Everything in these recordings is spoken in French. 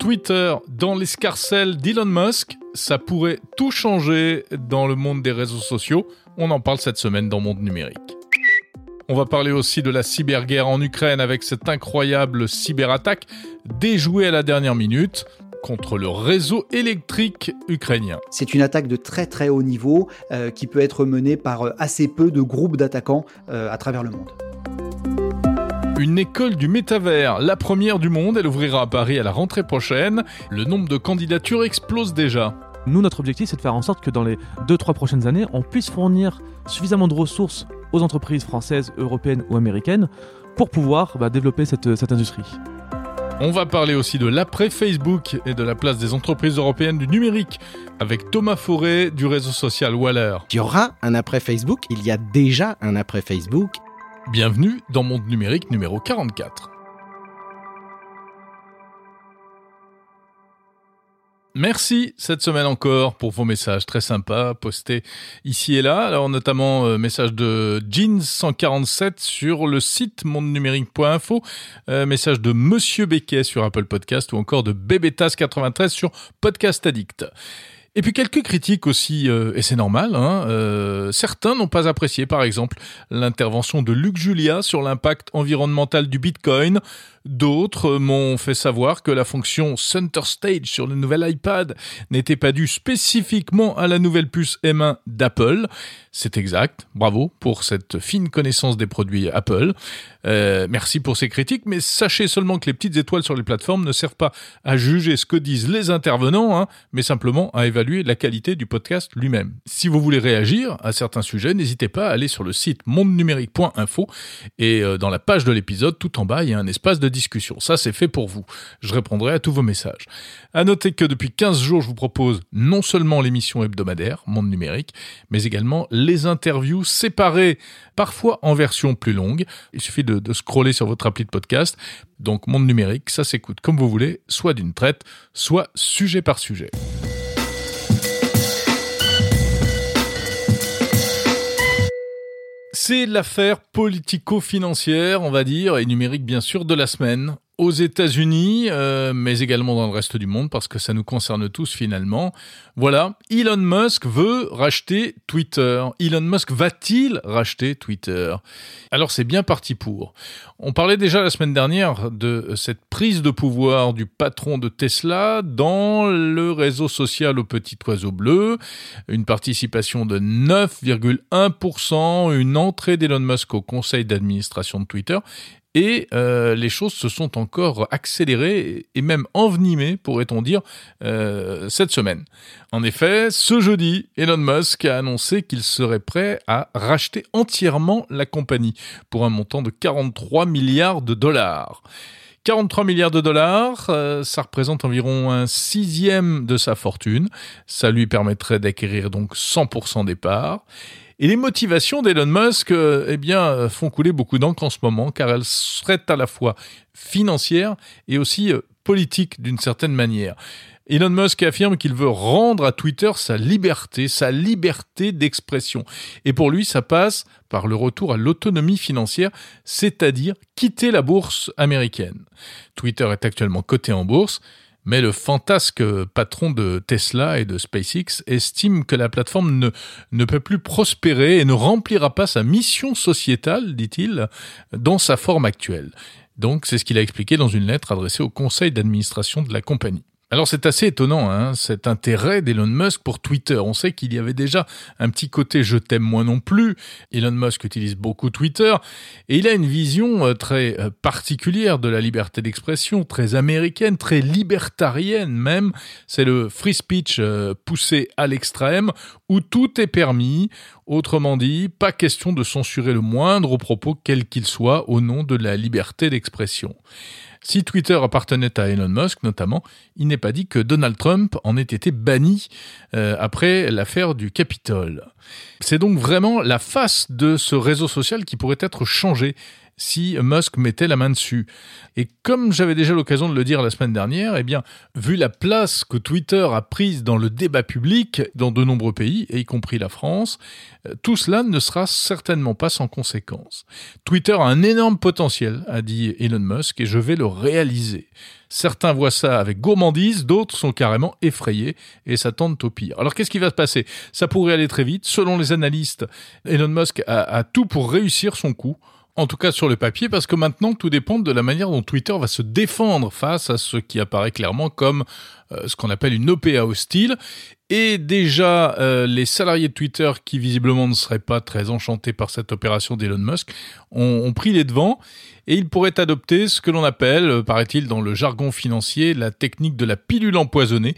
Twitter dans l'escarcelle d'Elon Musk, ça pourrait tout changer dans le monde des réseaux sociaux. On en parle cette semaine dans Monde Numérique. On va parler aussi de la cyberguerre en Ukraine avec cette incroyable cyberattaque déjouée à la dernière minute contre le réseau électrique ukrainien. C'est une attaque de très très haut niveau euh, qui peut être menée par euh, assez peu de groupes d'attaquants euh, à travers le monde. Une école du métavers, la première du monde, elle ouvrira à Paris à la rentrée prochaine. Le nombre de candidatures explose déjà. Nous, notre objectif, c'est de faire en sorte que dans les 2-3 prochaines années, on puisse fournir suffisamment de ressources aux entreprises françaises, européennes ou américaines pour pouvoir bah, développer cette, cette industrie. On va parler aussi de l'après Facebook et de la place des entreprises européennes du numérique avec Thomas Forêt du réseau social Waller. Il y aura un après Facebook, il y a déjà un après Facebook Bienvenue dans Monde Numérique numéro 44. Merci cette semaine encore pour vos messages très sympas postés ici et là. Alors notamment euh, message de Jeans147 sur le site mondenumérique.info, euh, message de Monsieur Becquet sur Apple Podcast ou encore de Bébétas93 sur Podcast Addict. Et puis quelques critiques aussi, euh, et c'est normal, hein, euh, certains n'ont pas apprécié par exemple l'intervention de Luc Julia sur l'impact environnemental du Bitcoin, D'autres m'ont fait savoir que la fonction Center Stage sur le nouvel iPad n'était pas due spécifiquement à la nouvelle puce M1 d'Apple. C'est exact. Bravo pour cette fine connaissance des produits Apple. Euh, merci pour ces critiques, mais sachez seulement que les petites étoiles sur les plateformes ne servent pas à juger ce que disent les intervenants, hein, mais simplement à évaluer la qualité du podcast lui-même. Si vous voulez réagir à certains sujets, n'hésitez pas à aller sur le site mondenumérique.info et euh, dans la page de l'épisode, tout en bas, il y a un espace de discussion. Ça, c'est fait pour vous. Je répondrai à tous vos messages. À noter que depuis 15 jours, je vous propose non seulement l'émission hebdomadaire, Monde Numérique, mais également les interviews séparées, parfois en version plus longue. Il suffit de, de scroller sur votre appli de podcast. Donc, Monde Numérique, ça s'écoute comme vous voulez, soit d'une traite, soit sujet par sujet. C'est l'affaire politico-financière, on va dire, et numérique bien sûr, de la semaine aux États-Unis, euh, mais également dans le reste du monde, parce que ça nous concerne tous finalement. Voilà, Elon Musk veut racheter Twitter. Elon Musk va-t-il racheter Twitter? Alors c'est bien parti pour. On parlait déjà la semaine dernière de cette prise de pouvoir du patron de Tesla dans le réseau social au petit oiseau bleu, une participation de 9,1%, une entrée d'Elon Musk au conseil d'administration de Twitter, et euh, les choses se sont encore accélérées et même envenimées, pourrait-on dire, euh, cette semaine. En effet, ce jeudi, Elon Musk a annoncé qu'il serait prêt à racheter entièrement la compagnie pour un montant de 43 milliards de dollars. 43 milliards de dollars, euh, ça représente environ un sixième de sa fortune. Ça lui permettrait d'acquérir donc 100% des parts. Et les motivations d'Elon Musk, euh, eh bien, euh, font couler beaucoup d'encre en ce moment, car elles seraient à la fois financières et aussi euh, politiques d'une certaine manière. Elon Musk affirme qu'il veut rendre à Twitter sa liberté, sa liberté d'expression. Et pour lui, ça passe par le retour à l'autonomie financière, c'est-à-dire quitter la bourse américaine. Twitter est actuellement coté en bourse mais le fantasque patron de Tesla et de SpaceX estime que la plateforme ne, peut plus prospérer et ne remplira pas sa mission sociétale, dit-il, dans sa forme actuelle. Donc c'est ce qu'il a expliqué dans une lettre adressée au conseil d'administration de la compagnie. Alors c'est assez étonnant, hein, cet intérêt d'Elon Musk pour Twitter. On sait qu'il y avait déjà un petit côté je t'aime moi non plus. Elon Musk utilise beaucoup Twitter et il a une vision euh, très euh, particulière de la liberté d'expression, très américaine, très libertarienne même. C'est le free speech euh, poussé à l'extrême où tout est permis. Autrement dit, pas question de censurer le moindre propos quel qu'il soit au nom de la liberté d'expression. Si Twitter appartenait à Elon Musk notamment, il n'est pas dit que Donald Trump en ait été banni euh, après l'affaire du Capitole. C'est donc vraiment la face de ce réseau social qui pourrait être changée si Musk mettait la main dessus. Et comme j'avais déjà l'occasion de le dire la semaine dernière, eh bien, vu la place que Twitter a prise dans le débat public dans de nombreux pays, y compris la France, euh, tout cela ne sera certainement pas sans conséquences. Twitter a un énorme potentiel, a dit Elon Musk, et je vais le réaliser. Certains voient ça avec gourmandise, d'autres sont carrément effrayés et s'attendent au pire. Alors qu'est-ce qui va se passer? Ça pourrait aller très vite. Selon les analystes, Elon Musk a tout pour réussir son coup en tout cas sur le papier, parce que maintenant tout dépend de la manière dont Twitter va se défendre face à ce qui apparaît clairement comme euh, ce qu'on appelle une OPA hostile. Et déjà, euh, les salariés de Twitter, qui visiblement ne seraient pas très enchantés par cette opération d'Elon Musk, ont, ont, pris les devants et ils pourraient adopter ce que l'on appelle, euh, paraît-il dans le jargon financier, la technique de la pilule empoisonnée,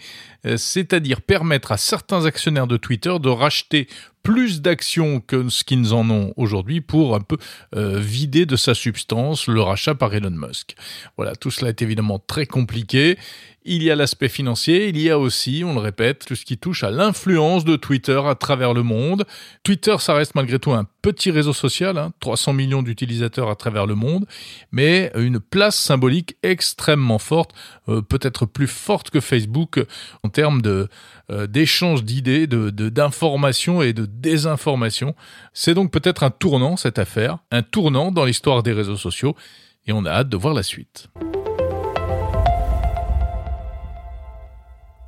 c'est-à-dire permettre à certains actionnaires de Twitter de racheter plus d'actions que ce qu'ils en ont aujourd'hui pour un peu euh, vider de sa substance le rachat par Elon Musk. Voilà, tout cela est évidemment très compliqué. Il y a l'aspect financier, il y a aussi, on le répète, tout ce qui touche à l'influence de Twitter à travers le monde. Twitter, ça reste malgré tout un petit réseau social, hein, 300 millions d'utilisateurs à travers le monde, mais une place symbolique extrêmement forte, euh, peut-être plus forte que Facebook en termes de euh, d'échange d'idées, de d'informations et de désinformation. C'est donc peut-être un tournant cette affaire, un tournant dans l'histoire des réseaux sociaux, et on a hâte de voir la suite.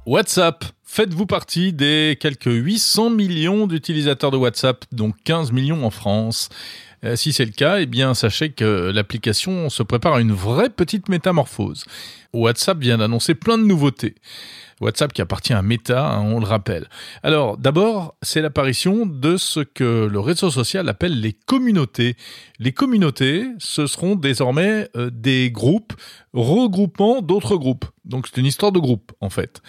WhatsApp. Faites-vous partie des quelques 800 millions d'utilisateurs de WhatsApp, dont 15 millions en France Si c'est le cas, eh bien sachez que l'application se prépare à une vraie petite métamorphose. WhatsApp vient d'annoncer plein de nouveautés. WhatsApp qui appartient à Meta, hein, on le rappelle. Alors d'abord, c'est l'apparition de ce que le réseau social appelle les communautés. Les communautés, ce seront désormais euh, des groupes regroupant d'autres groupes. Donc c'est une histoire de groupe en fait.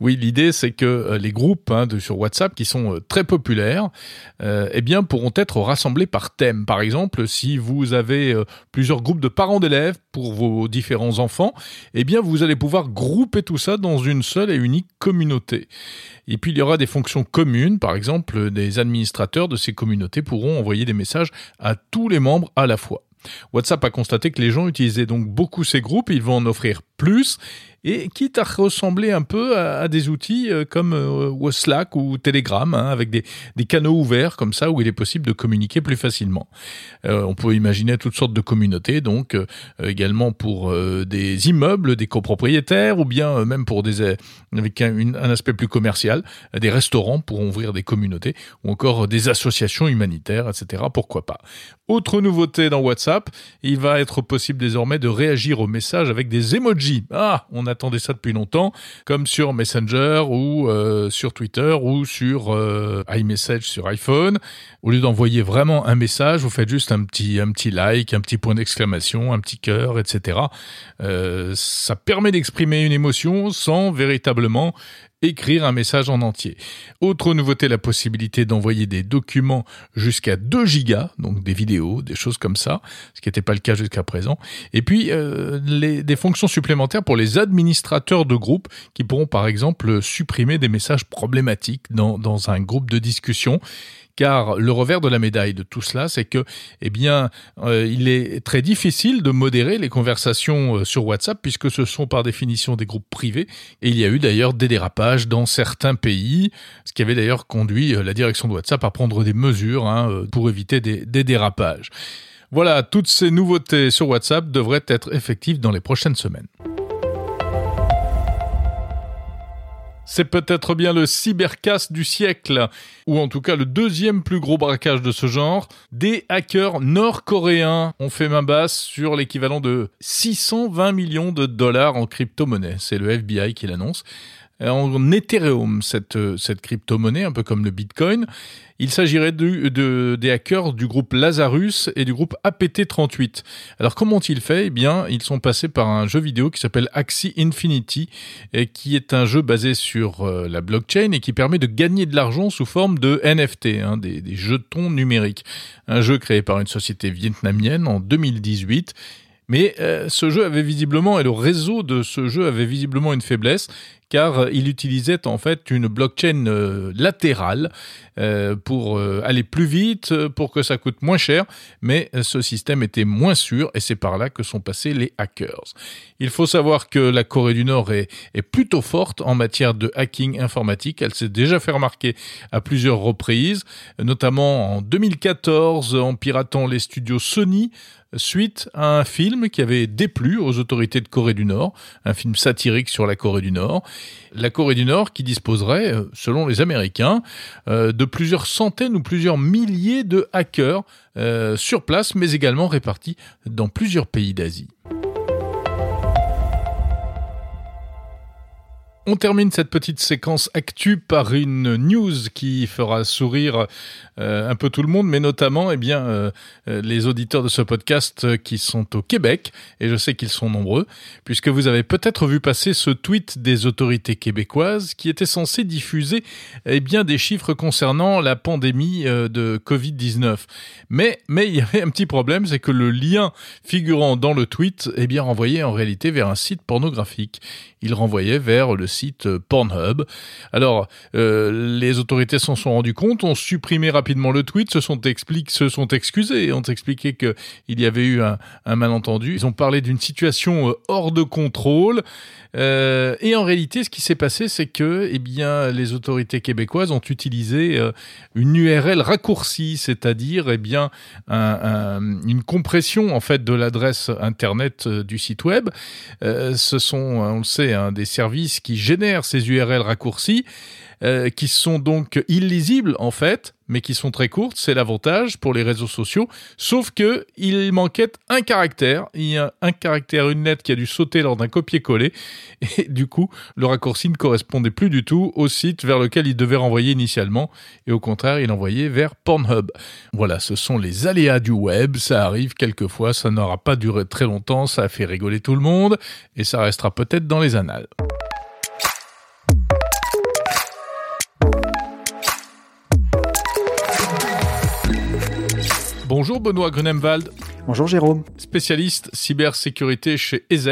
Oui, l'idée c'est que euh, les groupes hein, sur WhatsApp qui sont euh, très populaires, eh bien pourront être rassemblés par thème. Par exemple, si vous avez plusieurs groupes de parents d'élèves pour vos différents enfants, eh bien vous allez pouvoir grouper tout ça dans une seule et unique communauté. Et puis il y aura des fonctions communes, par exemple, des administrateurs de ces communautés pourront envoyer des messages à tous les membres à la fois. WhatsApp a constaté que les gens utilisaient donc beaucoup ces groupes, ils vont en offrir plus et quitte à ressembler un peu à, des outils euh, comme euh, Slack ou Telegram, hein, avec des, canaux ouverts comme ça où il est possible de communiquer plus facilement. Euh, on peut imaginer toutes sortes de communautés, donc également pour des immeubles, des copropriétaires, ou bien même pour des avec un, un, aspect plus commercial, des restaurants pour ouvrir des communautés, ou encore des associations humanitaires, etc. Pourquoi pas. Autre nouveauté dans WhatsApp, il va être possible désormais de réagir aux messages avec des emojis. Ah, on attendait ça depuis longtemps, comme sur Messenger ou euh, sur Twitter ou sur euh, iMessage sur iPhone. Au lieu d'envoyer vraiment un message, vous faites juste un petit, un petit like, un petit point d'exclamation, un petit cœur, etc. Euh, ça permet d'exprimer une émotion sans véritablement écrire un message en entier. Autre nouveauté, la possibilité d'envoyer des documents jusqu'à 2 gigas, donc des vidéos, des choses comme ça, ce qui n'était pas le cas jusqu'à présent. Et puis, euh, des fonctions supplémentaires pour les administrateurs de groupes qui pourront par exemple supprimer des messages problématiques dans un groupe de discussion car le revers de la médaille de tout cela, c'est que, eh bien, euh, il est très difficile de modérer les conversations euh, sur WhatsApp puisque ce sont par définition des groupes privés. Et il y a eu d'ailleurs des dérapages dans certains pays, ce qui avait d'ailleurs conduit euh, la direction de WhatsApp à prendre des mesures hein, pour éviter des, des dérapages. Voilà, toutes ces nouveautés sur WhatsApp devraient être effectives dans les prochaines semaines. C'est peut-être bien le cybercast du siècle, ou en tout cas le deuxième plus gros braquage de ce genre. Des hackers nord-coréens ont fait main basse sur l'équivalent de 620 millions de dollars en crypto-monnaie. C'est le FBI qui l'annonce. Euh, en Ethereum, cette, euh, cette crypto-monnaie, un peu comme le Bitcoin. Il s'agirait de, de, des hackers du groupe Lazarus et du groupe APT38. Alors comment ont-ils fait? Eh bien, ils sont passés par un jeu vidéo qui s'appelle Axie Infinity, et qui est un jeu basé sur euh, la blockchain et qui permet de gagner de l'argent sous forme de NFT, hein, des, jetons numériques. Un jeu créé par une société vietnamienne en 2018 mais ce jeu avait visiblement, et le réseau de ce jeu avait visiblement une faiblesse, car il utilisait en fait une blockchain latérale pour aller plus vite, pour que ça coûte moins cher, mais ce système était moins sûr et c'est par là que sont passés les hackers. Il faut savoir que la Corée du Nord est, est plutôt forte en matière de hacking informatique. Elle s'est déjà fait remarquer à plusieurs reprises, notamment en 2014 en piratant les studios Sony suite à un film qui avait déplu aux autorités de Corée du Nord, un film satirique sur la Corée du Nord. La Corée du Nord qui disposerait, euh, selon les Américains, euh, de plusieurs centaines ou plusieurs milliers de hackers euh, sur place, mais également répartis dans plusieurs pays d'Asie. On termine cette petite séquence actu par une news qui fera sourire euh, un peu tout le monde, mais notamment eh bien euh, euh, les auditeurs de ce podcast qui sont au Québec, et je sais qu'ils sont nombreux, puisque vous avez peut-être vu passer ce tweet des autorités québécoises qui était censé diffuser eh bien des chiffres concernant la pandémie de Covid-19. Mais mais il y avait un petit problème, c'est que le lien figurant dans le tweet eh bien renvoyait en réalité vers un site pornographique. Il renvoyait vers le site Pornhub. Alors, euh, les autorités s'en sont rendues compte, ont supprimé rapidement le tweet, se sont, expliqués, se sont excusés ont expliqué qu'il y avait eu un, malentendu. Ils ont parlé d'une situation euh, hors de contrôle. Euh, et en réalité, ce qui s'est passé, c'est que, eh bien, les autorités québécoises ont utilisé euh, une URL raccourcie, c'est-à-dire, eh bien, un, une compression en fait de l'adresse internet euh, du site web. ce sont, on le sait, hein, des services qui génèrent ces URL raccourcis. Euh, qui sont donc illisibles en fait, mais qui sont très courtes. C'est l'avantage pour les réseaux sociaux. Sauf que il manquait un caractère. Il y a un caractère, une lettre qui a dû sauter lors d'un copier-coller. Et du coup, le raccourci ne correspondait plus du tout au site vers lequel il devait renvoyer initialement. Et au contraire, il envoyait vers Pornhub. Voilà, ce sont les aléas du web. Ça arrive quelquefois. Ça n'aura pas duré très longtemps. Ça a fait rigoler tout le monde. Et ça restera peut-être dans les annales. Bonjour Benoît Grunemwald. Bonjour Jérôme. Spécialiste cybersécurité chez EZ.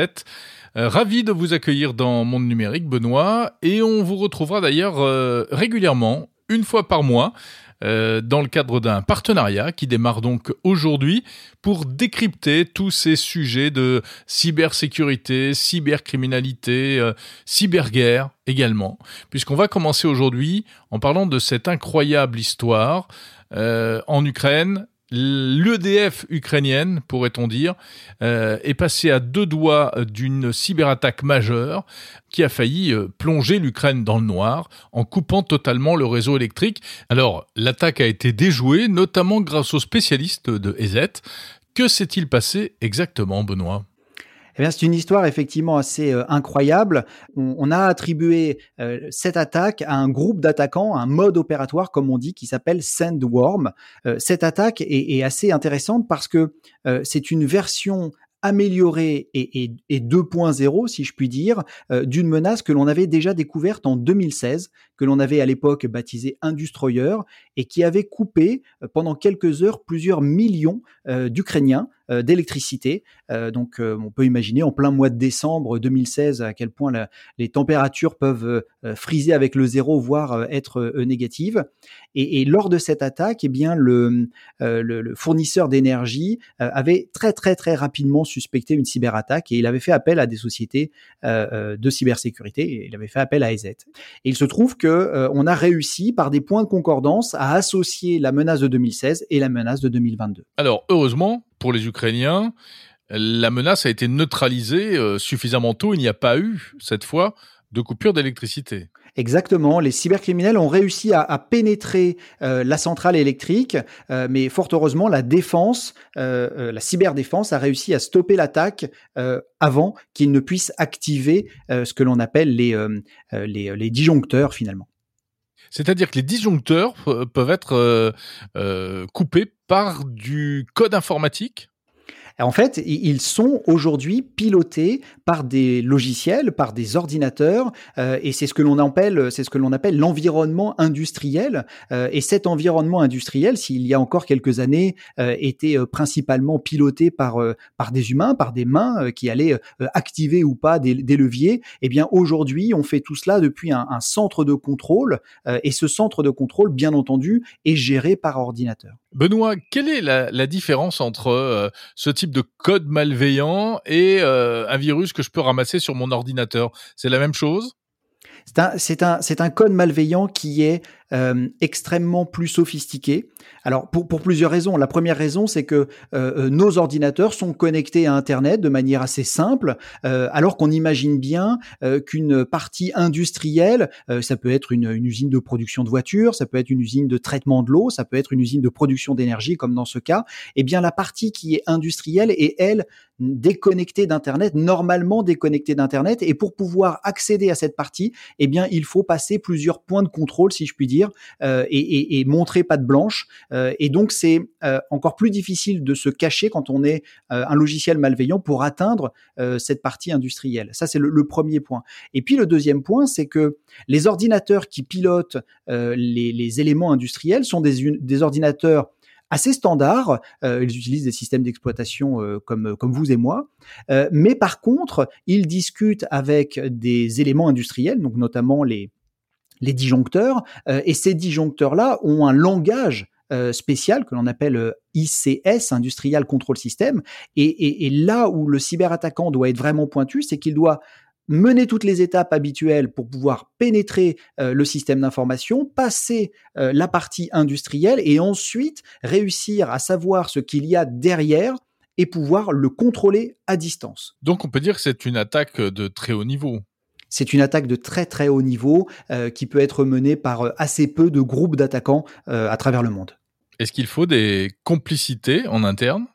Euh, ravi de vous accueillir dans Monde Numérique, Benoît, et on vous retrouvera d'ailleurs euh, régulièrement, une fois par mois, euh, dans le cadre d'un partenariat qui démarre donc aujourd'hui pour décrypter tous ces sujets de cybersécurité, cybercriminalité, cyberguerre également, puisqu'on va commencer aujourd'hui en parlant de cette incroyable histoire en Ukraine L'EDF ukrainienne, pourrait-on dire, euh, est passée à deux doigts d'une cyberattaque majeure qui a failli euh, plonger l'Ukraine dans le noir en coupant totalement le réseau électrique. Alors, l'attaque a été déjouée, notamment grâce aux spécialistes de EZ. Que s'est-il passé exactement, Benoît? Eh c'est une histoire effectivement assez euh, incroyable. On, a attribué euh, cette attaque à un groupe d'attaquants, un mode opératoire comme on dit, qui s'appelle Sandworm. Euh, cette attaque est, assez intéressante parce que c'est une version améliorée et 2.0, si je puis dire, d'une menace que l'on avait déjà découverte en 2016, que l'on avait à l'époque baptisée Industroyer, et qui avait coupé pendant quelques heures plusieurs millions d'Ukrainiens euh, d'électricité. Euh, donc euh, on peut imaginer en plein mois de décembre 2016 à quel point les températures peuvent friser avec le zéro, voire être négatives. Et, lors de cette attaque, eh bien le, fournisseur d'énergie avait très très très rapidement suspecté une cyberattaque et il avait fait appel à des sociétés de cybersécurité. Et il avait fait appel à EZ. Et il se trouve que on a réussi par des points de concordance associer la menace de 2016 et la menace de 2022. Alors heureusement, pour les Ukrainiens, la menace a été neutralisée euh, suffisamment tôt. Il n'y a pas eu, cette fois, de coupure d'électricité. Exactement. Les cybercriminels ont réussi à, pénétrer euh, la centrale électrique, euh, mais fort heureusement, la défense, la cyberdéfense a réussi à stopper l'attaque avant qu'ils ne puissent activer ce que l'on appelle les, les, les disjoncteurs finalement. C'est-à-dire que les disjoncteurs peuvent être euh, euh, coupés par du code informatique En fait, ils sont aujourd'hui pilotés par des logiciels, par des ordinateurs, euh, et c'est ce que l'on appelle, l'environnement industriel. Euh, et cet environnement industriel, s'il y a encore quelques années, euh, était principalement piloté par des humains, par des mains qui allaient activer ou pas des, leviers. Eh bien, aujourd'hui, on fait tout cela depuis un, un centre de contrôle, et ce centre de contrôle, bien entendu, est géré par ordinateur. Benoît, quelle est la, la différence entre ce type de code malveillant et euh, un virus que je peux ramasser sur mon ordinateur. C'est la même chose? C'est un, c'est un, code malveillant qui est euh, extrêmement plus sophistiqué. Alors pour, plusieurs raisons. La première raison, c'est que euh, nos ordinateurs sont connectés à Internet de manière assez simple, alors qu'on imagine bien qu'une partie industrielle, ça peut être une, une, usine de production de voitures, ça peut être une usine de traitement de l'eau, ça peut être une usine de production d'énergie, comme dans ce cas. Eh bien, la partie qui est industrielle est elle déconnectée d'Internet, normalement déconnectée d'Internet, et pour pouvoir accéder à cette partie, eh bien, il faut passer plusieurs points de contrôle, si je puis dire, euh, et, et, et, montrer patte blanche. Euh, et donc, c'est euh, encore plus difficile de se cacher quand on est un logiciel malveillant pour atteindre cette partie industrielle. Ça, c'est le, premier point. Et puis, le deuxième point, c'est que les ordinateurs qui pilotent les, éléments industriels sont des, ordinateurs assez standard. Euh, ils utilisent des systèmes d'exploitation comme, vous et moi. Mais par contre, ils discutent avec des éléments industriels, donc notamment les, les disjoncteurs. et ces disjoncteurs-là ont un langage spécial que l'on appelle ICS, Industrial Control System. Et, là où le cyberattaquant doit être vraiment pointu, c'est qu'il doit mener toutes les étapes habituelles pour pouvoir pénétrer euh, le système d'information, passer euh, la partie industrielle et ensuite réussir à savoir ce qu'il y a derrière et pouvoir le contrôler à distance. Donc on peut dire que c'est une attaque de très haut niveau. C'est une attaque de très très haut niveau euh, qui peut être menée par assez peu de groupes d'attaquants à travers le monde. Est-ce qu'il faut des complicités en interne?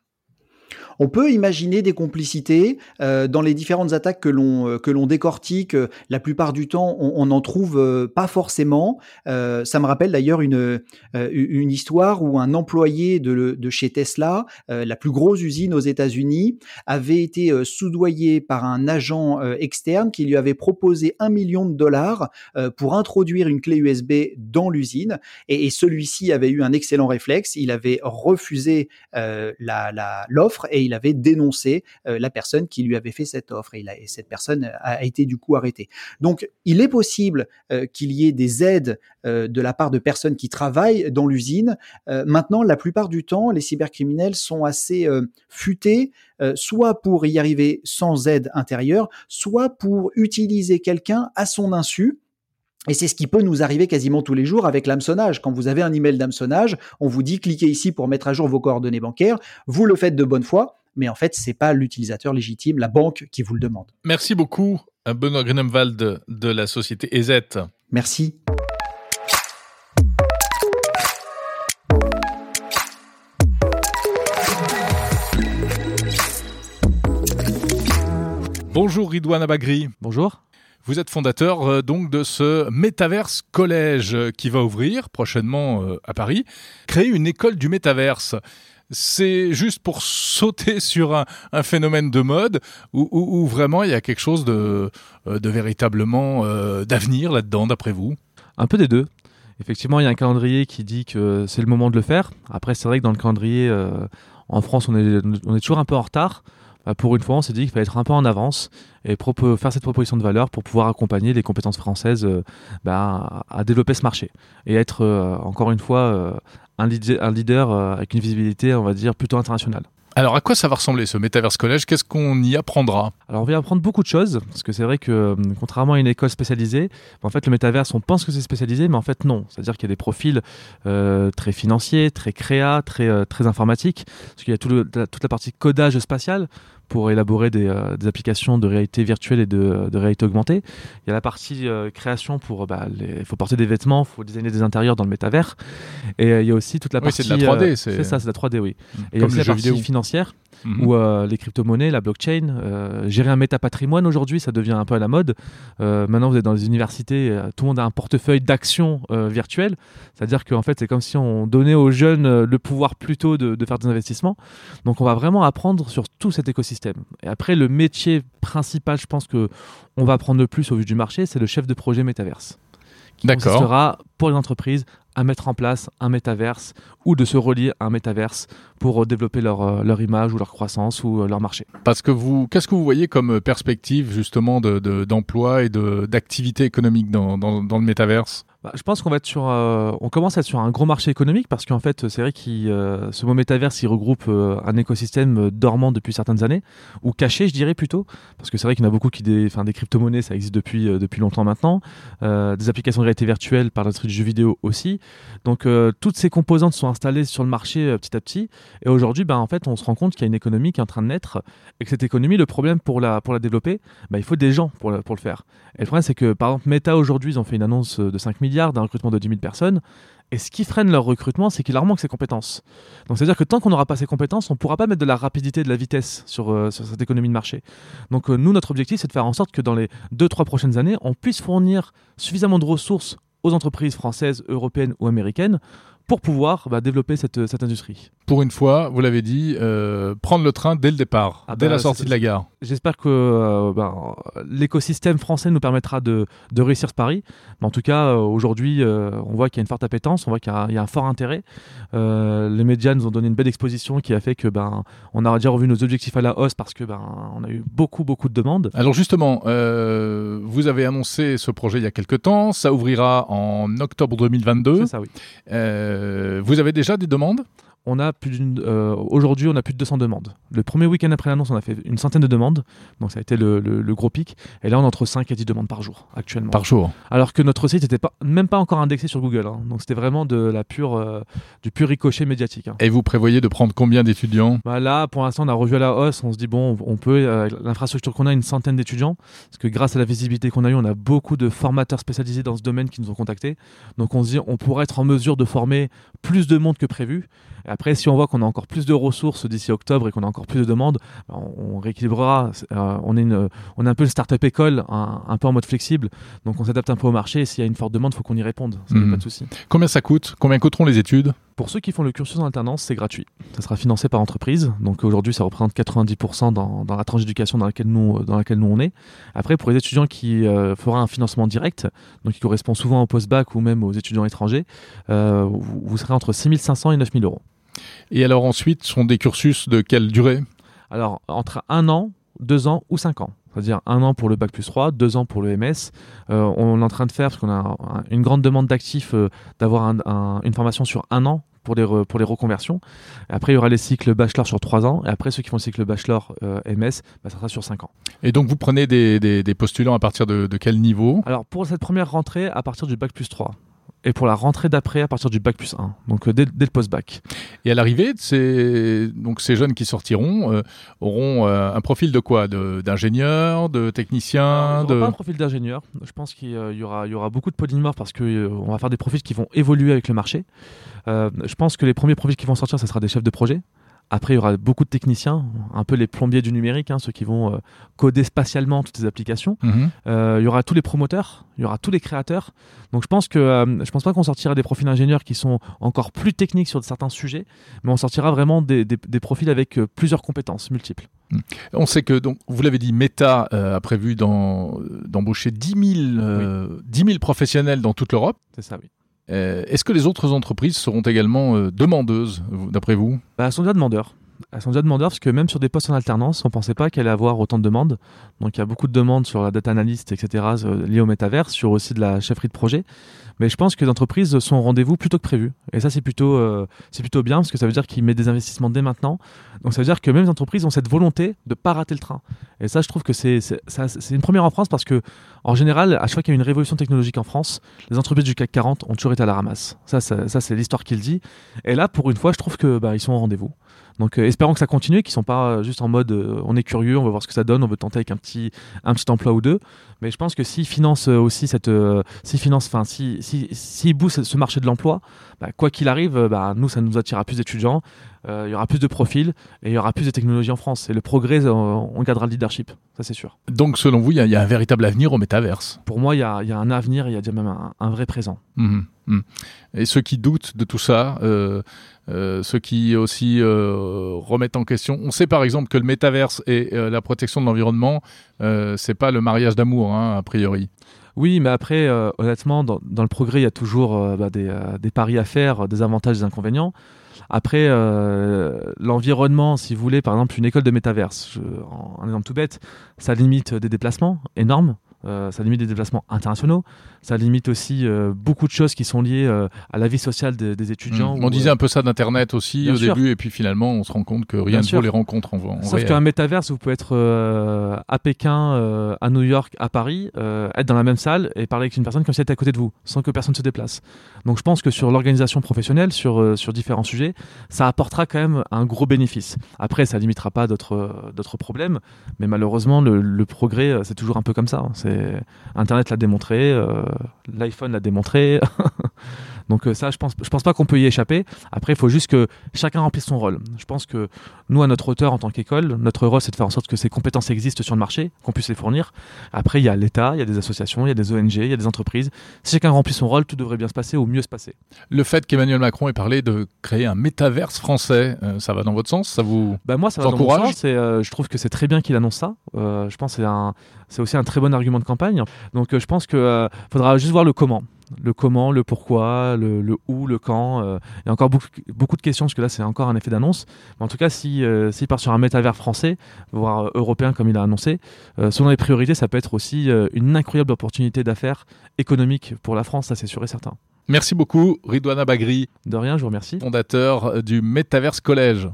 On peut imaginer des complicités euh, dans les différentes attaques que l'on euh, que l'on décortique. Euh, la plupart du temps, on n'en trouve pas forcément. ça me rappelle d'ailleurs une une histoire où un employé de, de chez Tesla, la plus grosse usine aux États-Unis, avait été soudoyé par un agent externe qui lui avait proposé un million de dollars pour introduire une clé USB dans l'usine. Et, celui-ci avait eu un excellent réflexe. Il avait refusé l'offre et il avait dénoncé euh, la personne qui lui avait fait cette offre et, cette personne a, été du coup arrêtée. Donc, il est possible euh, qu'il y ait des aides euh, de la part de personnes qui travaillent dans l'usine. maintenant, la plupart du temps, les cybercriminels sont assez futés, soit pour y arriver sans aide intérieure, soit pour utiliser quelqu'un à son insu et c'est ce qui peut nous arriver quasiment tous les jours avec l'hameçonnage. Quand vous avez un email d'hameçonnage, on vous dit cliquez ici pour mettre à jour vos coordonnées bancaires. Vous le faites de bonne foi, mais en fait, c'est pas l'utilisateur légitime, la banque qui vous le demande. Merci beaucoup, Benoît Grenemwald de la société EZ. Merci. Bonjour Ridouane Abagri. Bonjour. Vous êtes fondateur euh, donc de ce Metaverse Collège euh, qui va ouvrir prochainement euh, à Paris. Créer une école du métaverse. C'est juste pour sauter sur un, phénomène de mode ou, vraiment il y a quelque chose de, de véritablement d'avenir là-dedans d'après vous? Un peu des deux. Effectivement, il y a un calendrier qui dit que c'est le moment de le faire. Après, c'est vrai que dans le calendrier, en France, on est, toujours un peu en retard. Bah, pour une fois, on s'est dit qu'il fallait être un peu en avance et faire cette proposition de valeur pour pouvoir accompagner les compétences françaises euh, bah, à développer ce marché et être, euh, encore une fois, euh, un, leader, un leader avec une visibilité, on va dire, plutôt internationale. Alors, à quoi ça va ressembler ce Metaverse Collège? Qu'est-ce qu'on y apprendra? Alors, on va y apprendre beaucoup de choses, parce que c'est vrai que, contrairement à une école spécialisée, en fait, le Metaverse, on pense que c'est spécialisé, mais en fait, non. C'est-à-dire qu'il y a des profils euh, très financiers, très créa, très, euh, très informatiques, parce qu'il y a tout le, toute la partie codage spatial pour élaborer des, des, applications de réalité virtuelle et de, de réalité augmentée. Il y a la partie création pour, bah, il faut porter des vêtements, il faut designer des intérieurs dans le métavers. Et il y a aussi toute la partie. c'est de la 3D. c'est ça, c'est de la 3D, oui. Mmh. Et il y a aussi la partie financière Mhm. ou euh, les crypto-monnaies, la blockchain. Euh, gérer un métapatrimoine aujourd'hui, ça devient un peu à la mode. Euh, maintenant, vous êtes dans les universités, tout le monde a un portefeuille d'actions virtuelles. C'est-à-dire qu'en fait, c'est comme si on donnait aux jeunes le pouvoir plutôt de, de, faire des investissements. Donc, on va vraiment apprendre sur tout cet écosystème. Et après, le métier principal, je pense que on va apprendre le plus au vu du marché, c'est le chef de projet métaverse. Qui sera pour les entreprises à mettre en place un métaverse ou de se relier à un métaverse pour euh, développer leur, euh, leur image ou leur croissance ou euh, leur marché. Parce que vous, qu'est-ce que vous voyez comme perspective justement d'emploi de, et d'activité économique dans, dans, dans le métaverse? Bah, je pense qu'on va être sur, euh, on commence à être sur un gros marché économique parce qu'en fait, c'est vrai que euh, ce mot métaverse, il regroupe euh, un écosystème dormant depuis certaines années ou caché, je dirais plutôt, parce que c'est vrai qu'il y en a beaucoup qui, des, enfin, des crypto-monnaies, ça existe depuis depuis longtemps maintenant, des applications de réalité virtuelle par l'industrie du jeu vidéo aussi. Donc, toutes ces composantes sont installées sur le marché petit à petit. Et aujourd'hui, ben en fait, on se rend compte qu'il y a une économie qui est en train de naître et que cette économie, le problème pour la pour la développer, ben, il faut des gens pour, pour le faire. Et le problème, c'est que par exemple, Meta aujourd'hui, ils ont fait une annonce de 5 milliards d'un recrutement de 10 000 personnes. Et ce qui freine leur recrutement, c'est qu'il leur manque ses compétences. Donc c'est-à-dire que tant qu'on n'aura pas ces compétences, on ne pourra pas mettre de la rapidité et de la vitesse sur, euh, sur cette économie de marché. Donc euh, nous, notre objectif, c'est de faire en sorte que dans les 2-3 prochaines années, on puisse fournir suffisamment de ressources aux entreprises françaises, européennes ou américaines pour pouvoir bah, développer cette, cette industrie pour une fois, vous l'avez dit, euh, prendre le train dès le départ, ah dès bah, la sortie de la gare. J'espère que euh, ben, l'écosystème français nous permettra de, de, réussir ce pari. Mais en tout cas, euh, aujourd'hui, on voit qu'il y a une forte appétence, on voit qu'il y, a un fort intérêt. les médias nous ont donné une belle exposition qui a fait que ben, on a déjà revu nos objectifs à la hausse parce que ben, on a eu beaucoup, beaucoup de demandes. Alors justement, vous avez annoncé ce projet il y a quelques temps, ça ouvrira en octobre 2022. C'est ça, oui. vous avez déjà des demandes? On a plus d'une, euh, aujourd'hui, on a plus de 200 demandes. Le premier week-end après l'annonce, on a fait une centaine de demandes, donc ça a été le, gros pic. Et là, on a entre 5 et 10 demandes par jour actuellement. Par jour. Alors que notre site n'était pas, même pas encore indexé sur Google, hein. donc c'était vraiment de la pure, euh, du pur ricochet médiatique. Hein. Et vous prévoyez de prendre combien d'étudiants? Bah Là, pour l'instant, on a revu à la hausse. On se dit bon, on peut, euh, l'infrastructure qu'on a, une centaine d'étudiants, parce que grâce à la visibilité qu'on a eu, on a beaucoup de formateurs spécialisés dans ce domaine qui nous ont contactés. Donc on se dit, on pourrait être en mesure de former plus de monde que prévu. Après, si on voit qu'on a encore plus de ressources d'ici octobre et qu'on a encore plus de demandes, ben, on, rééquilibrera. Euh, on, est une, on est un peu une start-up école, un, peu en mode flexible. Donc on s'adapte un peu au marché. Et s'il y a une forte demande, il faut qu'on y réponde. Ça mmh. pas de souci. Combien ça coûte? Combien coûteront les études? Pour ceux qui font le cursus en alternance, c'est gratuit. Ça sera financé par entreprise. Donc aujourd'hui, ça représente 90% dans, dans, la tranche d'éducation dans laquelle nous, dans laquelle nous on est. Après, pour les étudiants qui euh, feront un financement direct, donc qui correspond souvent au post-bac ou même aux étudiants étrangers, euh, vous, vous serez entre 6500 et 9000 euros. Et alors ensuite, sont des cursus de quelle durée? Alors, entre un an, deux ans ou cinq ans. C'est-à-dire un an pour le bac plus 3, deux ans pour le MS. Euh, on est en train de faire, parce qu'on a une grande demande d'actifs, euh, d'avoir une formation sur un an pour les, pour les reconversions. Après, il y aura les cycles bachelor sur trois ans. Et après, ceux qui font le cycle bachelor euh, MS, bah, ça sera sur cinq ans. Et donc, vous prenez des, des, postulants à partir de, de, quel niveau? Alors, pour cette première rentrée, à partir du bac plus 3 et pour la rentrée d'après à partir du bac plus 1, donc euh, dès, le post-bac. Et à l'arrivée, ces, donc ces jeunes qui sortiront euh, auront euh, un profil de quoi? D'ingénieur, de, technicien de... pas un profil d'ingénieur. Je pense qu'il y, aura, il y aura beaucoup de polymorphes parce qu'on va faire des profils qui vont évoluer avec le marché. je pense que les premiers profils qui vont sortir, ce sera des chefs de projet. Après, il y aura beaucoup de techniciens, un peu les plombiers du numérique, hein, ceux qui vont euh, coder spatialement toutes ces applications. Mhm. Euh, il y aura tous les promoteurs, il y aura tous les créateurs. Donc, je pense que euh, je pense pas qu'on sortira des profils ingénieurs qui sont encore plus techniques sur certains sujets, mais on sortira vraiment des, profils avec plusieurs compétences multiples. On sait que, donc, vous l'avez dit, Meta a prévu d'embaucher 10 000 professionnels dans toute l'Europe. C'est ça, oui. Euh, est-ce que les autres entreprises seront également euh, demandeuses, d'après vous? Bah, Elles sont déjà demandeurs. Elles sont déjà demandeurs parce que même sur des postes en alternance, on ne pensait pas qu'il allait avoir autant de demandes. Donc il y a beaucoup de demandes sur la data analyst, etc., euh, liées au métavers, sur aussi de la chefferie de projet. Mais je pense que les entreprises sont au rendez-vous plutôt que prévu. Et ça, c'est plutôt, euh, plutôt bien parce que ça veut dire qu'ils mettent des investissements dès maintenant. Donc ça veut dire que même les entreprises ont cette volonté de ne pas rater le train. Et ça, je trouve que c'est, une première en France parce que, en général, à chaque fois qu'il y a une révolution technologique en France, les entreprises du CAC 40 ont toujours été à la ramasse. Ça, ça, c'est l'histoire qu'il dit. Et là, pour une fois, je trouve que bah, ils sont au rendez-vous. Donc euh, espérons que ça continue, qu'ils sont pas euh, juste en mode euh, on est curieux, on va voir ce que ça donne, on veut tenter avec un petit un petit emploi ou deux. Mais je pense que s'ils financent aussi cette, s'ils financent, enfin si si boostent ce marché de l'emploi, bah, quoi qu'il arrive, bah, nous ça nous attirera plus d'étudiants, il y aura plus de profils et il y aura plus de technologies en France. Et le progrès, on, gardera le leadership, ça c'est sûr. Donc selon vous, il y, a un véritable avenir au métaverse? Pour moi, il y a, y a, un avenir, il y a même un, vrai présent. Mmh, mmh. Et ceux qui doutent de tout ça, euh, euh, ceux qui aussi euh, remettent en question. On sait par exemple que le métaverse et la protection de l'environnement, c'est pas le mariage d'amour, hein, a priori. Oui, mais après, honnêtement, dans, le progrès, il y a toujours bah, des, paris à faire, des avantages, des inconvénients. Après, l'environnement, si vous voulez, par exemple, une école de métaverse, un exemple tout bête, ça limite des déplacements énormes. Ça limite des déplacements internationaux, ça limite aussi euh, beaucoup de choses qui sont liées euh, à la vie sociale des étudiants. Mmh. On disait un peu ça d'Internet aussi au début, et puis finalement on se rend compte que rien ne vaut les rencontres en, en Sauf qu'un métaverse, vous pouvez être à Pékin, à New York, à Paris, être dans la même salle et parler avec une personne comme si elle était à côté de vous, sans que personne se déplace. Donc je pense que sur l'organisation professionnelle, sur, sur différents sujets, ça apportera quand même un gros bénéfice. Après, ça limitera pas d'autres problèmes, mais malheureusement, le, le progrès, c'est toujours un peu comme ça. Hein. Internet l'a démontré, euh, l'iPhone l'a démontré. Donc euh, ça, je pense, je pense pas qu'on peut y échapper. Après, il faut juste que chacun remplisse son rôle. Je pense que nous, à notre hauteur, en tant qu'école, notre rôle, c'est de faire en sorte que ces compétences existent sur le marché, qu'on puisse les fournir. Après, il y a l'État, il y a des associations, il y a des ONG, il y a des entreprises. Si chacun remplit son rôle, tout devrait bien se passer ou mieux se passer. Le fait qu'Emmanuel Macron ait parlé de créer un métaverse français, euh, ça va dans votre sens? Ça vous bah moi, ça va dans mon sens. Euh, je trouve que c'est très bien qu'il annonce ça. je pense que c'est un, c'est aussi un très bon argument de campagne. Donc, je pense qu'il faudra juste voir le comment le comment, le pourquoi, le, où, le quand. Euh, il y a encore beaucoup, beaucoup, de questions, parce que là, c'est encore un effet d'annonce. Mais en tout cas, s'il si, euh, part sur un métavers français, voire euh, européen, comme il a annoncé, selon les priorités, ça peut être aussi une incroyable opportunité d'affaires économiques pour la France, ça c'est sûr et certain. Merci beaucoup, Ridwana Bagri. De rien, je vous remercie. Fondateur du Metaverse Collège.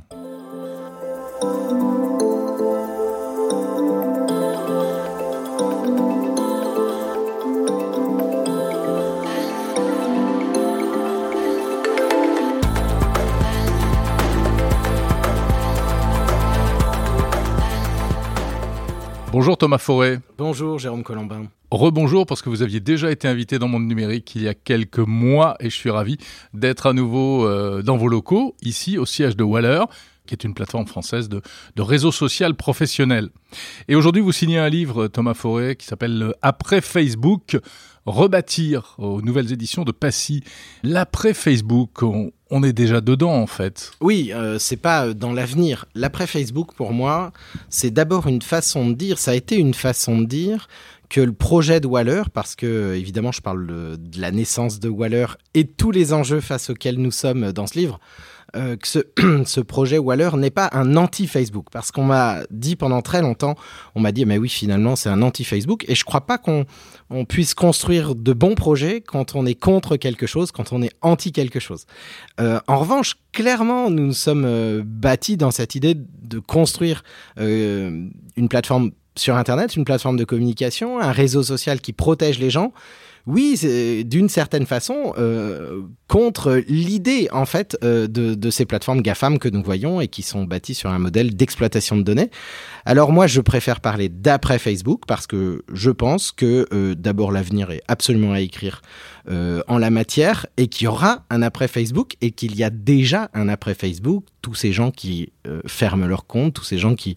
Bonjour Thomas Forêt. Bonjour Jérôme Colombin. Rebonjour parce que vous aviez déjà été invité dans Monde Numérique il y a quelques mois et je suis ravi d'être à nouveau euh, dans vos locaux, ici au siège de Waller qui est une plateforme française de, de réseau social professionnel. Et aujourd'hui, vous signez un livre, Thomas Forêt, qui s'appelle Après Facebook, rebâtir aux nouvelles éditions de Passy. L'après Facebook, on, est déjà dedans en fait. Oui, euh, c'est pas euh, dans l'avenir. L'après Facebook, pour moi, c'est d'abord une façon de dire, ça a été une façon de dire que le projet de Waller, parce que évidemment je parle de la naissance de Waller et tous les enjeux face auxquels nous sommes dans ce livre, euh, que ce, projet Waller n'est pas un anti-Facebook. Parce qu'on m'a dit pendant très longtemps, on m'a dit, mais oui, finalement, c'est un anti-Facebook. Et je crois pas qu'on on puisse construire de bons projets quand on est contre quelque chose, quand on est anti quelque chose. Euh, en revanche, clairement, nous nous sommes euh, bâtis dans cette idée de construire une plateforme sur Internet, une plateforme de communication, un réseau social qui protège les gens oui, d'une certaine façon, euh, contre l'idée en fait euh, de, de, ces plateformes GAFAM que nous voyons et qui sont bâties sur un modèle d'exploitation de données. Alors moi, je préfère parler d'après Facebook parce que je pense que euh, d'abord l'avenir est absolument à écrire euh, en la matière et qu'il y aura un après Facebook et qu'il y a déjà un après Facebook. Tous ces gens qui euh, ferment leur compte, tous ces gens qui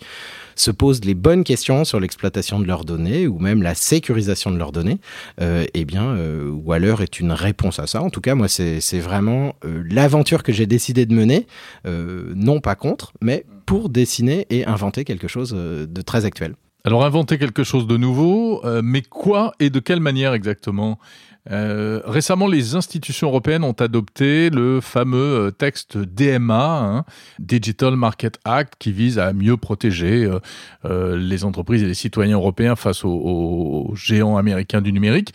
se posent les bonnes questions sur l'exploitation de leurs données ou même la sécurisation de leurs données, eh bien, Waller est une réponse à ça. En tout cas, moi, c'est vraiment l'aventure que j'ai décidé de mener, non pas contre, mais pour dessiner et inventer quelque chose de très actuel. Alors inventer quelque chose de nouveau, mais quoi et de quelle manière exactement? Euh, récemment, les institutions européennes ont adopté le fameux euh, texte DMA, hein, Digital Market Act, qui vise à mieux protéger euh, les entreprises et les citoyens européens face aux, géants américains du numérique.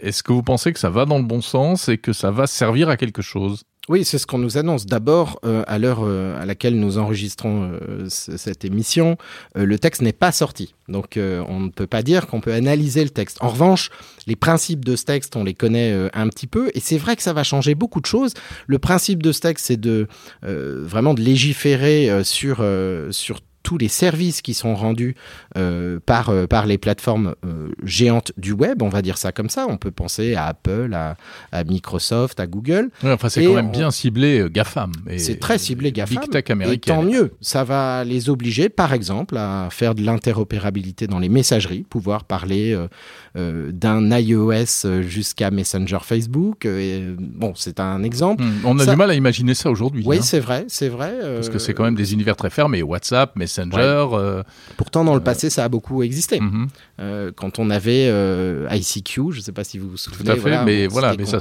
Est-ce que vous pensez que ça va dans le bon sens et que ça va servir à quelque chose? Oui, c'est ce qu'on nous annonce. D'abord, euh, à l'heure euh, à laquelle nous enregistrons euh, cette émission, le texte n'est pas sorti. Donc, on ne peut pas dire qu'on peut analyser le texte. En revanche, les principes de ce texte, on les connaît un petit peu, et c'est vrai que ça va changer beaucoup de choses. Le principe de ce texte, c'est de vraiment de légiférer sur sur tous les services qui sont rendus euh, par, euh, par les plateformes euh, géantes du web, on va dire ça comme ça. On peut penser à Apple, à, à Microsoft, à Google. enfin, c'est quand même bien ciblé GAFAM. C'est très ciblé GAFAM. Big tech américain. tant mieux. Ça va les obliger, par exemple, à faire de l'interopérabilité dans les messageries, pouvoir parler d'un iOS jusqu'à Messenger Facebook. Et, bon, c'est un exemple. Hmm, on a du mal à imaginer ça aujourd'hui. Oui, hein. c'est vrai, c'est vrai. Parce que c'est quand même des univers très fermés. WhatsApp, Messenger, euh, Pourtant, dans le passé, ça a beaucoup existé. Mhm. Euh, quand on avait euh, ICQ, je ne sais pas si vous vous souvenez. Tout à fait, mais voilà, mais ça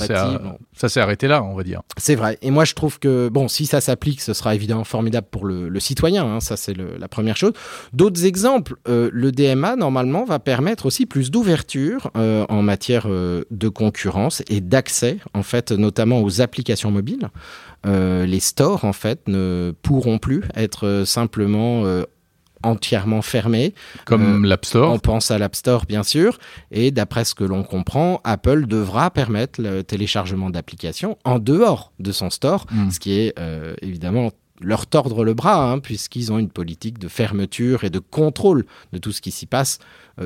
s'est arrêté là, on va dire. C'est vrai. Et moi, je trouve que bon, si ça s'applique, ce sera évidemment formidable pour le, citoyen. Hein, ça, c'est la première chose. D'autres exemples, le DMA normalement va permettre aussi plus d'ouverture en matière de concurrence et d'accès, en fait, notamment aux applications mobiles. Euh, les stores en fait ne pourront plus être euh, simplement euh, entièrement fermés. Comme l'App Store. On pense à l'App Store, bien sûr. Et d'après ce que l'on comprend, Apple devra permettre le téléchargement d'applications en dehors de son store, hmm. ce qui est évidemment leur tordre le bras, hein, puisqu'ils ont une politique de fermeture et de contrôle de tout ce qui s'y passe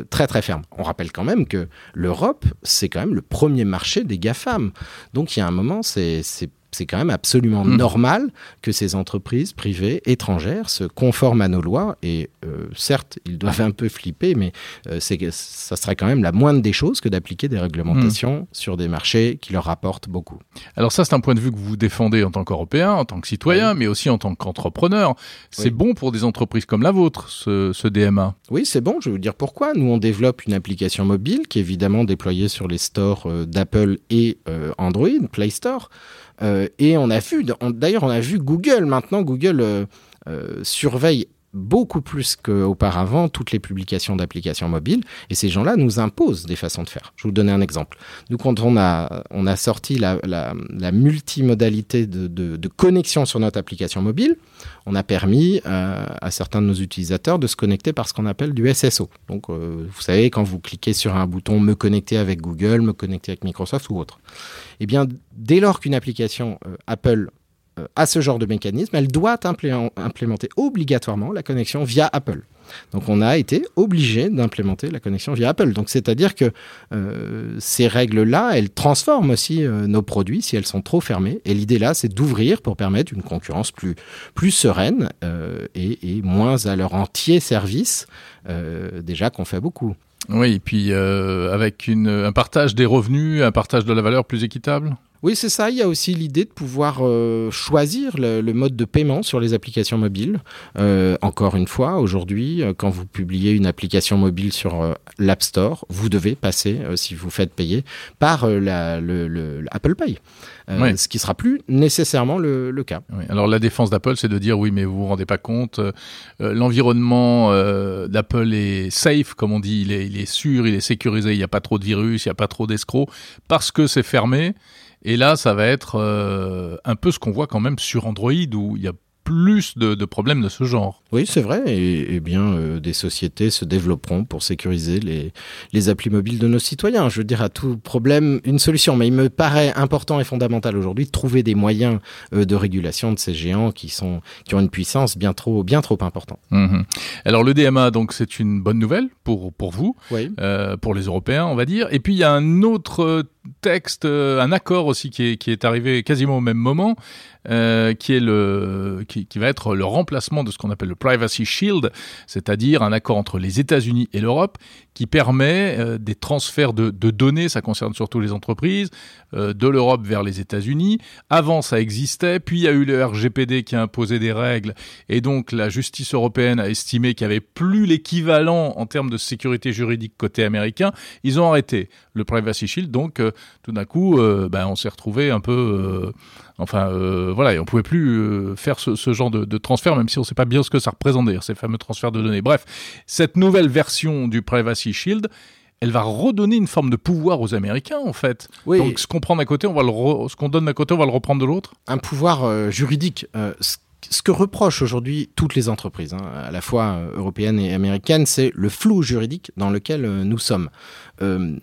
très très ferme. On rappelle quand même que l'Europe, c'est quand même le premier marché des GAFAM. Donc il y a un moment, c'est c'est quand même absolument hmm. normal que ces entreprises privées étrangères se conforment à nos lois. Et euh, certes, ils doivent un peu flipper, mais euh, ça serait quand même la moindre des choses que d'appliquer des réglementations hmm. sur des marchés qui leur rapportent beaucoup. Alors ça, c'est un point de vue que vous défendez en tant qu'Européen, en tant que citoyen, mais aussi en tant qu'entrepreneur. C'est bon pour des entreprises comme la vôtre, ce, DMA Oui, c'est bon. Je vais vous dire pourquoi. Nous, on développe une application mobile qui est évidemment déployée sur les stores euh, d'Apple et Android, Play Store. Euh, et on a vu, d'ailleurs, on a vu Google maintenant, Google euh, euh, surveille beaucoup plus qu'auparavant toutes les publications d'applications mobiles et ces gens-là nous imposent des façons de faire. Je vais vous donner un exemple. Nous, quand on a, sorti la, multimodalité de, connexion sur notre application mobile, on a permis euh, à certains de nos utilisateurs de se connecter par ce qu'on appelle du SSO. Donc, euh, vous savez, quand vous cliquez sur un bouton me connecter avec Google, me connecter avec Microsoft ou autre. Eh bien, dès lors qu'une application euh, Apple à ce genre de mécanisme, elle doit implémenter obligatoirement la connexion via Apple. Donc on a été obligé d'implémenter la connexion via Apple. Donc c'est-à-dire que euh, ces règles-là, elles transforment aussi euh, nos produits si elles sont trop fermées. Et l'idée là, c'est d'ouvrir pour permettre une concurrence plus, sereine et, moins à leur entier service, déjà qu'on fait beaucoup. Oui, et puis avec un partage des revenus, un partage de la valeur plus équitable? Oui, c'est ça. Il y a aussi l'idée de pouvoir euh, choisir le, mode de paiement sur les applications mobiles. Euh, encore une fois, aujourd'hui, euh, quand vous publiez une application mobile sur l'App Store, vous devez passer, si vous faites payer, par la, le, Apple Pay. Ce qui sera plus nécessairement le, cas. Alors la défense d'Apple, c'est de dire oui, mais vous vous rendez pas compte, l'environnement d'Apple est safe, comme on dit, il est, il est sûr, il est sécurisé, il n'y a pas trop de virus, il n'y a pas trop d'escrocs, parce que c'est fermé. Et là, ça va être euh, un peu ce qu'on voit quand même sur Android, où il y a plus de, problèmes de ce genre. Oui, c'est vrai. Et, bien, euh, des sociétés se développeront pour sécuriser les, les applis mobiles de nos citoyens. Je veux dire, à tout problème, une solution. Mais il me paraît important et fondamental aujourd'hui de trouver des moyens euh, de régulation de ces géants qui, sont, qui ont une puissance bien trop, bien trop importante. Mhm. Alors, le DMA, donc, c'est une bonne nouvelle pour, pour vous, euh, pour les Européens, on va dire. Et puis, il y a un autre texte, un accord aussi qui est, qui est arrivé quasiment au même moment, euh, qui est le qui, qui, va être le remplacement de ce qu'on appelle le Privacy Shield, c'est-à-dire un accord entre les États-Unis et l'Europe qui permet euh, des transferts de, de, données, ça concerne surtout les entreprises, euh, de l'Europe vers les États-Unis. Avant, ça existait, puis il y a eu le RGPD qui a imposé des règles, et donc la justice européenne a estimé qu'il n'y avait plus l'équivalent en termes de sécurité juridique côté américain. Ils ont arrêté le Privacy Shield, donc tout d'un coup, ben, on s'est retrouvé un peu Enfin, euh, voilà, et on pouvait plus euh, faire ce, ce genre de, de, transfert, même si on ne sait pas bien ce que ça représente d'ailleurs, ces fameux transferts de données. Bref, cette nouvelle version du Privacy Shield elle va redonner une forme de pouvoir aux Américains, en fait. Oui. Donc, ce qu'on prend d'un côté, on va le re- ce qu'on donne d'un côté, on va le reprendre de l'autre. un pouvoir euh, juridique. Euh, ce, que reprochent aujourd'hui toutes les entreprises, hein, à la fois euh, européennes et américaines, c'est le flou juridique dans lequel euh, nous sommes. Euh,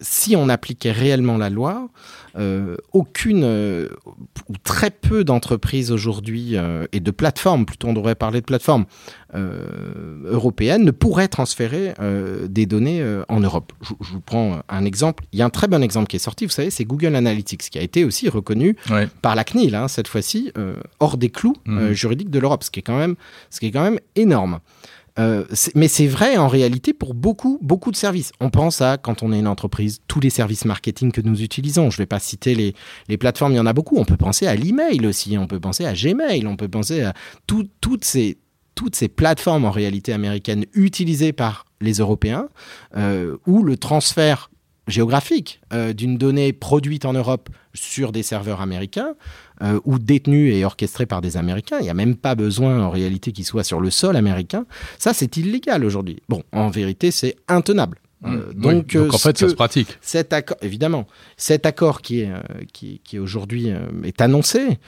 si on appliquait réellement la loi, euh, aucune euh, ou très peu d'entreprises aujourd'hui et de plateformes, plutôt on devrait parler de plateformes européennes, ne pourraient transférer des données en Europe. Je, je vous prends un exemple. Il y a un très bon exemple qui est sorti, vous savez, c'est Google Analytics, qui a été aussi reconnu Ouais. par la CNIL, hein, cette fois-ci, hors des clous euh, juridiques de l'Europe, ce qui est quand même, ce qui est quand même énorme. Euh, mais c'est vrai en réalité pour beaucoup, beaucoup de services. On pense à, quand on est une entreprise, tous les services marketing que nous utilisons. Je ne vais pas citer les, les plateformes, il y en a beaucoup. On peut penser à l'email aussi, on peut penser à Gmail, on peut penser à tout- toutes, ces, toutes ces plateformes en réalité américaines utilisées par les Européens, euh, où le transfert géographique euh, d'une donnée produite en Europe sur des serveurs américains euh, ou détenue et orchestrée par des Américains. Il n'y a même pas besoin en réalité qu'il soit sur le sol américain. Ça, c'est illégal aujourd'hui. Bon, en vérité, c'est intenable. Euh. Oui. donc, en fait, ça se pratique. cet accord, évidemment, cet accord qui est, qui, qui aujourd'hui est annoncé,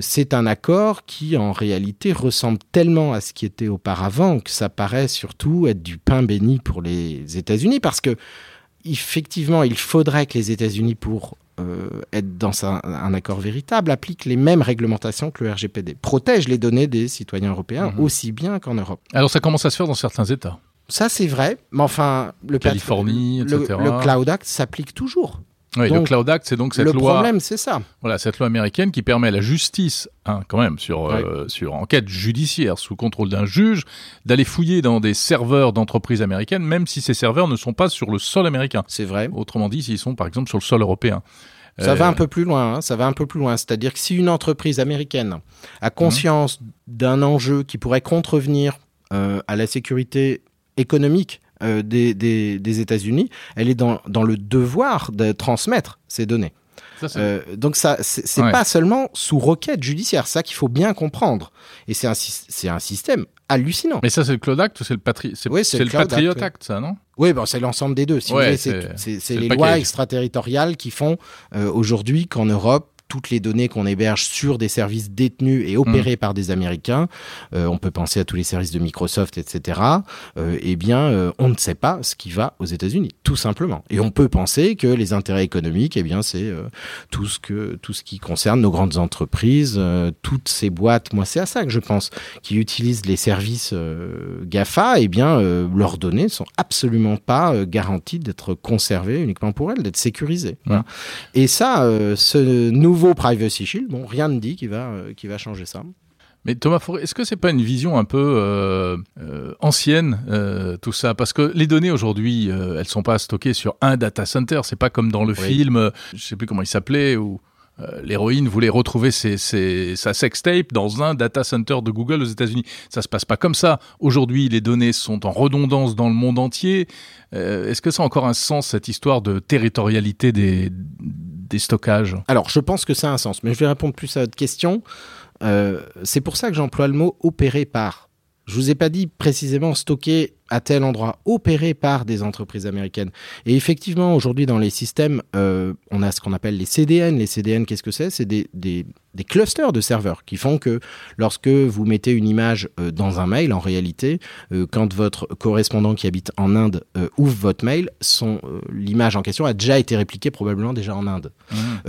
c'est un accord qui en réalité ressemble tellement à ce qui était auparavant que ça paraît surtout être du pain béni pour les États-Unis parce que effectivement, il faudrait que les États-Unis pour euh, être dans un, un accord véritable appliquent les mêmes réglementations que le RGPD, protègent les données des citoyens européens Mhm. aussi bien qu'en Europe. Alors, ça commence à se faire dans certains États. Ça, c'est vrai, mais enfin, le, plate- Californie, le, etc. le Cloud Act s'applique toujours. Oui, le Cloud Act, c'est donc cette le loi, problème, c'est ça. voilà, cette loi américaine qui permet à la justice, hein, quand même, sur, euh, sur enquête judiciaire sous contrôle d'un juge, d'aller fouiller dans des serveurs d'entreprises américaines, même si ces serveurs ne sont pas sur le sol américain. C'est vrai. Autrement dit, s'ils sont par exemple sur le sol européen. Ça Euh, va un peu plus loin. hein, ça va un peu plus loin. C'est-à-dire que si une entreprise américaine a conscience d'un enjeu qui pourrait contrevenir euh, à la sécurité économique euh, des, des, des États-Unis, elle est dans, dans le devoir de transmettre ces données. ça, Euh, donc ça, c'est Ouais. pas seulement sous requête judiciaire, ça qu'il faut bien comprendre. Et c'est un, sy- c'est un système hallucinant. Mais ça, c'est le Cloud Act ou c'est le, patri... c'est Oui, le Patriot Act, ça, non? Oui, bon, c'est l'ensemble des deux. Si Ouais, c'est- c'est c'est- c'est c'est le les lois extraterritoriales qui font euh, aujourd'hui qu'en Europe, toutes les données qu'on héberge sur des services détenus et Mm. opérés par des Américains, euh, on peut penser à tous les services de Microsoft, etc., euh, eh bien, euh, on ne sait pas ce qui va aux États-Unis, tout simplement. Et on peut penser que les intérêts économiques, eh bien, c'est tout, ce que, tout ce qui concerne nos grandes entreprises, toutes ces boîtes, moi, c'est à ça que je pense, qui utilisent les services GAFA, eh bien, leurs données sont absolument pas garanties d'être conservées uniquement pour elles, d'être sécurisées. Voilà. Et ça, ce nouveau Privacy Shield, bon, rien ne dit qu'il va, euh, va changer ça. Mais Thomas Fauré, est-ce que c'est pas une vision un peu euh, euh, ancienne euh, tout ça? Parce que les données aujourd'hui, elles sont pas stockées sur un data center. C'est pas comme dans le Oui. film, je sais plus comment il s'appelait, où euh, l'héroïne voulait retrouver ses, ses- sa sextape dans un data center de Google aux États-Unis. Ça se passe pas comme ça. Aujourd'hui, les données sont en redondance dans le monde entier. Euh, est-ce que ça a encore un sens cette histoire de territorialité des, Alors, je pense que ça a un sens, mais je vais répondre plus à votre question. Euh, c'est pour ça que j'emploie le mot opéré par. Je vous ai pas dit précisément stocké à tel endroit, opéré par des entreprises américaines. Et effectivement, aujourd'hui, dans les systèmes, euh, on a ce qu'on appelle les CDN. Les CDN, qu'est-ce que c'est? C'est des, des, des clusters de serveurs qui font que lorsque vous mettez une image euh, dans un mail, en réalité, euh, quand votre correspondant qui habite en Inde ouvre votre mail, l'image en question a déjà été répliquée probablement déjà en Inde.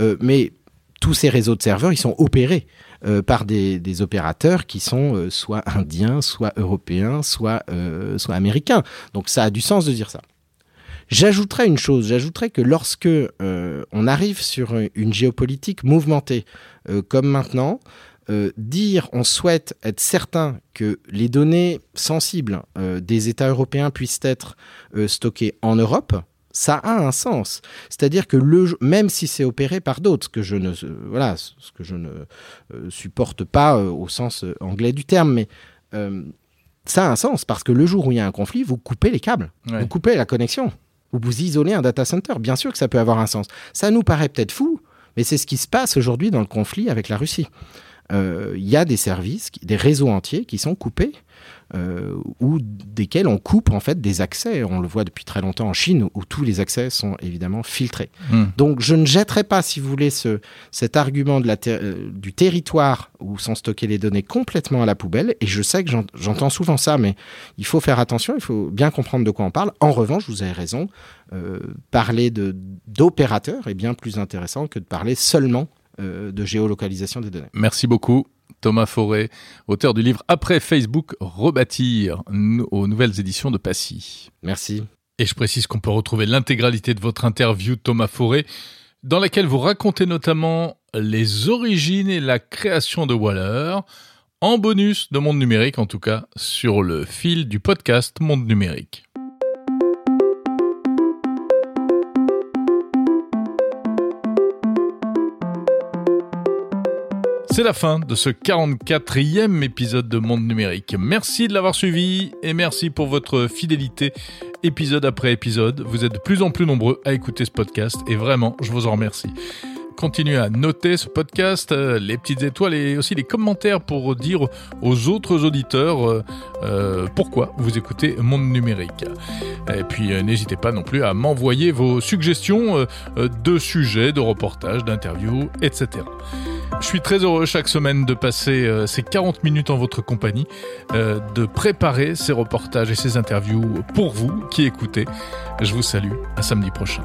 Euh, mais tous ces réseaux de serveurs, ils sont opérés euh, par des, opérateurs qui sont euh, soit indiens, soit européens, soit, euh, soit américains. Donc ça a du sens de dire ça. J'ajouterais une chose, j'ajouterais que lorsque on arrive sur une géopolitique mouvementée comme maintenant, dire on souhaite être certain que les données sensibles des États européens puissent être stockées en Europe, ça a un sens. C'est-à-dire que le, même si c'est opéré par d'autres, ce que je ne, voilà, ce que je ne euh, supporte pas euh, au sens euh, anglais du terme, mais euh, ça a un sens parce que le jour où il y a un conflit, vous coupez les câbles, Ouais. vous coupez la connexion, ou vous isolez un data center. Bien sûr que ça peut avoir un sens. Ça nous paraît peut-être fou, mais c'est ce qui se passe aujourd'hui dans le conflit avec la Russie. Il y a des services, des réseaux entiers qui sont coupés ou desquels on coupe en fait des accès. On le voit depuis très longtemps en Chine où tous les accès sont évidemment filtrés. Hmm. Donc je ne jetterai pas, si vous voulez, ce, cet argument de la ter- euh, du territoire où sont stockées les données complètement à la poubelle. Et je sais que j'en- j'entends souvent ça, mais il faut faire attention, il faut bien comprendre de quoi on parle. En revanche, vous avez raison, euh, parler d'opérateurs est bien plus intéressant que de parler seulement euh, de géolocalisation des données. Merci beaucoup. Thomas Forêt, auteur du livre Après Facebook, rebâtir aux nouvelles éditions de Passy. Merci. Et je précise qu'on peut retrouver l'intégralité de votre interview, Thomas Forêt, dans laquelle vous racontez notamment les origines et la création de Waller, en bonus de Monde Numérique, en tout cas, sur le fil du podcast Monde Numérique. C'est la fin de ce 44e épisode de Monde Numérique. Merci de l'avoir suivi et merci pour votre fidélité épisode après épisode. Vous êtes de plus en plus nombreux à écouter ce podcast et vraiment, je vous en remercie. Continuez à noter ce podcast, euh, les petites étoiles et aussi les commentaires pour dire aux autres auditeurs euh, euh, pourquoi vous écoutez Monde Numérique. Et puis n'hésitez pas non plus à m'envoyer vos suggestions de sujets, de reportages, d'interviews, etc. Je suis très heureux chaque semaine de passer euh, ces 40 minutes en votre compagnie, euh, de préparer ces reportages et ces interviews pour vous qui écoutez. Je vous salue, à samedi prochain.